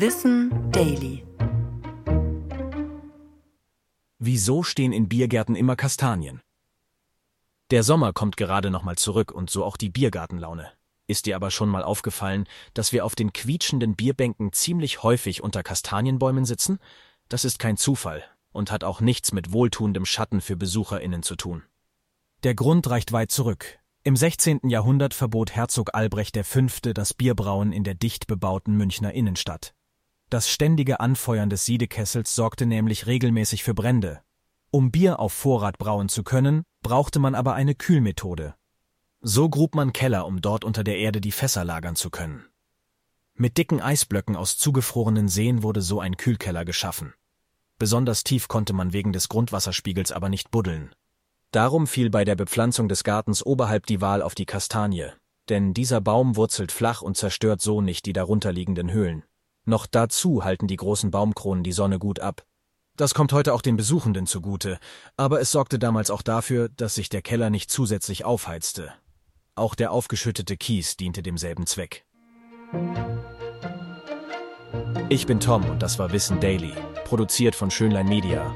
Wissen Daily. Wieso stehen in Biergärten immer Kastanien? Der Sommer kommt gerade noch mal zurück und so auch die Biergartenlaune. Ist dir aber schon mal aufgefallen, dass wir auf den quietschenden Bierbänken ziemlich häufig unter Kastanienbäumen sitzen? Das ist kein Zufall und hat auch nichts mit wohltuendem Schatten für BesucherInnen zu tun. Der Grund reicht weit zurück. Im 16. Jahrhundert verbot Herzog Albrecht V. das Bierbrauen in der dicht bebauten Münchner Innenstadt. Das ständige Anfeuern des Siedekessels sorgte nämlich regelmäßig für Brände. Um Bier auf Vorrat brauen zu können, brauchte man aber eine Kühlmethode. So grub man Keller, um dort unter der Erde die Fässer lagern zu können. Mit dicken Eisblöcken aus zugefrorenen Seen wurde so ein Kühlkeller geschaffen. Besonders tief konnte man wegen des Grundwasserspiegels aber nicht buddeln. Darum fiel bei der Bepflanzung des Gartens oberhalb die Wahl auf die Kastanie, denn dieser Baum wurzelt flach und zerstört so nicht die darunterliegenden Höhlen. Noch dazu halten die großen Baumkronen die Sonne gut ab. Das kommt heute auch den Besuchenden zugute, aber es sorgte damals auch dafür, dass sich der Keller nicht zusätzlich aufheizte. Auch der aufgeschüttete Kies diente demselben Zweck. Ich bin Tom und das war Wissen Daily, produziert von Schönlein Media.